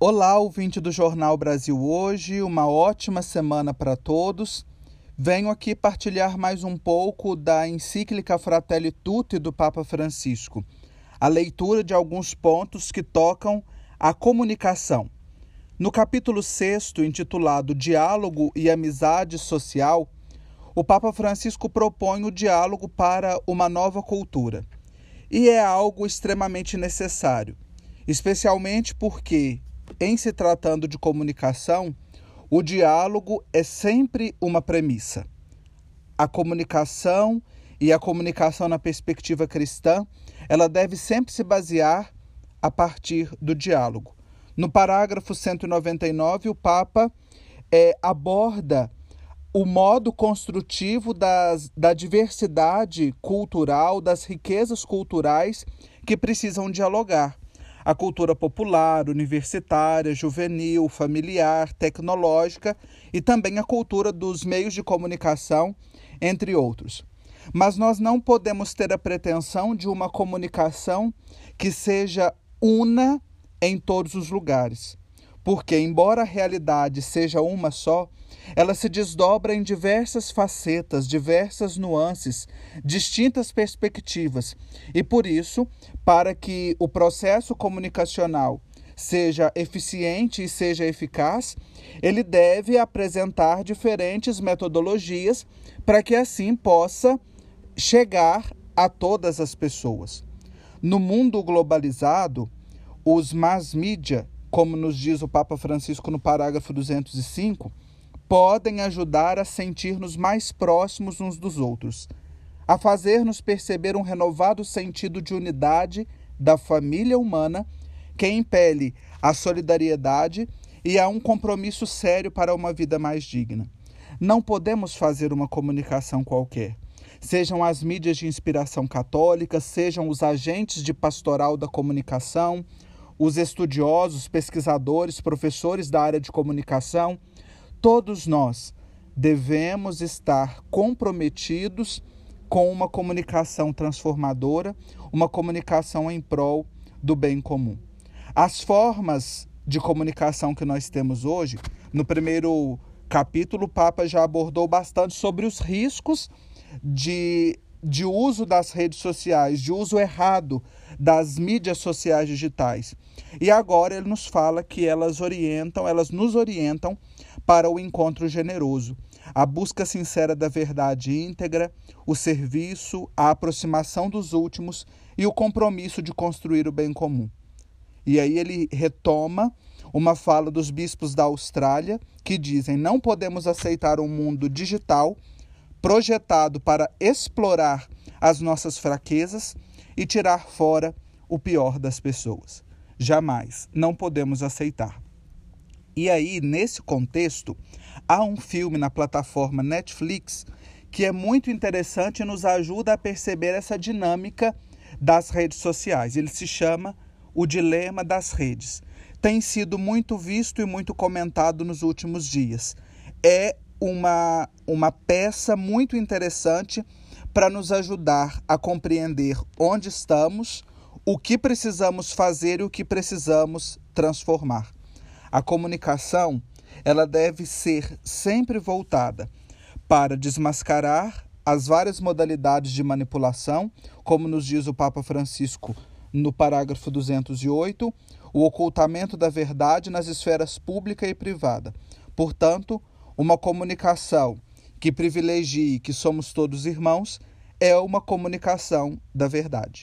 Olá, ouvinte do Jornal Brasil Hoje, uma ótima semana para todos. Venho aqui partilhar mais um pouco da encíclica Fratelli Tutti do Papa Francisco, a leitura de alguns pontos que tocam a comunicação. No capítulo 6, intitulado Diálogo e Amizade Social, o Papa Francisco propõe o diálogo para uma nova cultura. E é algo extremamente necessário especialmente porque, em se tratando de comunicação, o diálogo é sempre uma premissa. A comunicação e a comunicação na perspectiva cristã, ela deve sempre se basear a partir do diálogo. No parágrafo 199, o Papa é, aborda o modo construtivo das, da diversidade cultural, das riquezas culturais que precisam dialogar a cultura popular, universitária, juvenil, familiar, tecnológica e também a cultura dos meios de comunicação, entre outros. Mas nós não podemos ter a pretensão de uma comunicação que seja una em todos os lugares. Porque, embora a realidade seja uma só, ela se desdobra em diversas facetas, diversas nuances, distintas perspectivas. E por isso, para que o processo comunicacional seja eficiente e seja eficaz, ele deve apresentar diferentes metodologias para que assim possa chegar a todas as pessoas. No mundo globalizado, os mass media, como nos diz o Papa Francisco no parágrafo 205, podem ajudar a sentir-nos mais próximos uns dos outros, a fazer-nos perceber um renovado sentido de unidade da família humana que impele a solidariedade e a um compromisso sério para uma vida mais digna. Não podemos fazer uma comunicação qualquer. Sejam as mídias de inspiração católica, sejam os agentes de pastoral da comunicação, os estudiosos, pesquisadores, professores da área de comunicação, Todos nós devemos estar comprometidos com uma comunicação transformadora, uma comunicação em prol do bem comum. As formas de comunicação que nós temos hoje, no primeiro capítulo, o Papa já abordou bastante sobre os riscos de, de uso das redes sociais, de uso errado das mídias sociais digitais. E agora ele nos fala que elas orientam, elas nos orientam para o encontro generoso, a busca sincera da verdade íntegra, o serviço, a aproximação dos últimos e o compromisso de construir o bem comum. E aí ele retoma uma fala dos bispos da Austrália que dizem: não podemos aceitar um mundo digital projetado para explorar as nossas fraquezas e tirar fora o pior das pessoas. Jamais, não podemos aceitar. E aí, nesse contexto, há um filme na plataforma Netflix que é muito interessante e nos ajuda a perceber essa dinâmica das redes sociais. Ele se chama O Dilema das Redes. Tem sido muito visto e muito comentado nos últimos dias. É uma, uma peça muito interessante para nos ajudar a compreender onde estamos, o que precisamos fazer e o que precisamos transformar. A comunicação, ela deve ser sempre voltada para desmascarar as várias modalidades de manipulação, como nos diz o Papa Francisco no parágrafo 208, o ocultamento da verdade nas esferas pública e privada. Portanto, uma comunicação que privilegie que somos todos irmãos é uma comunicação da verdade.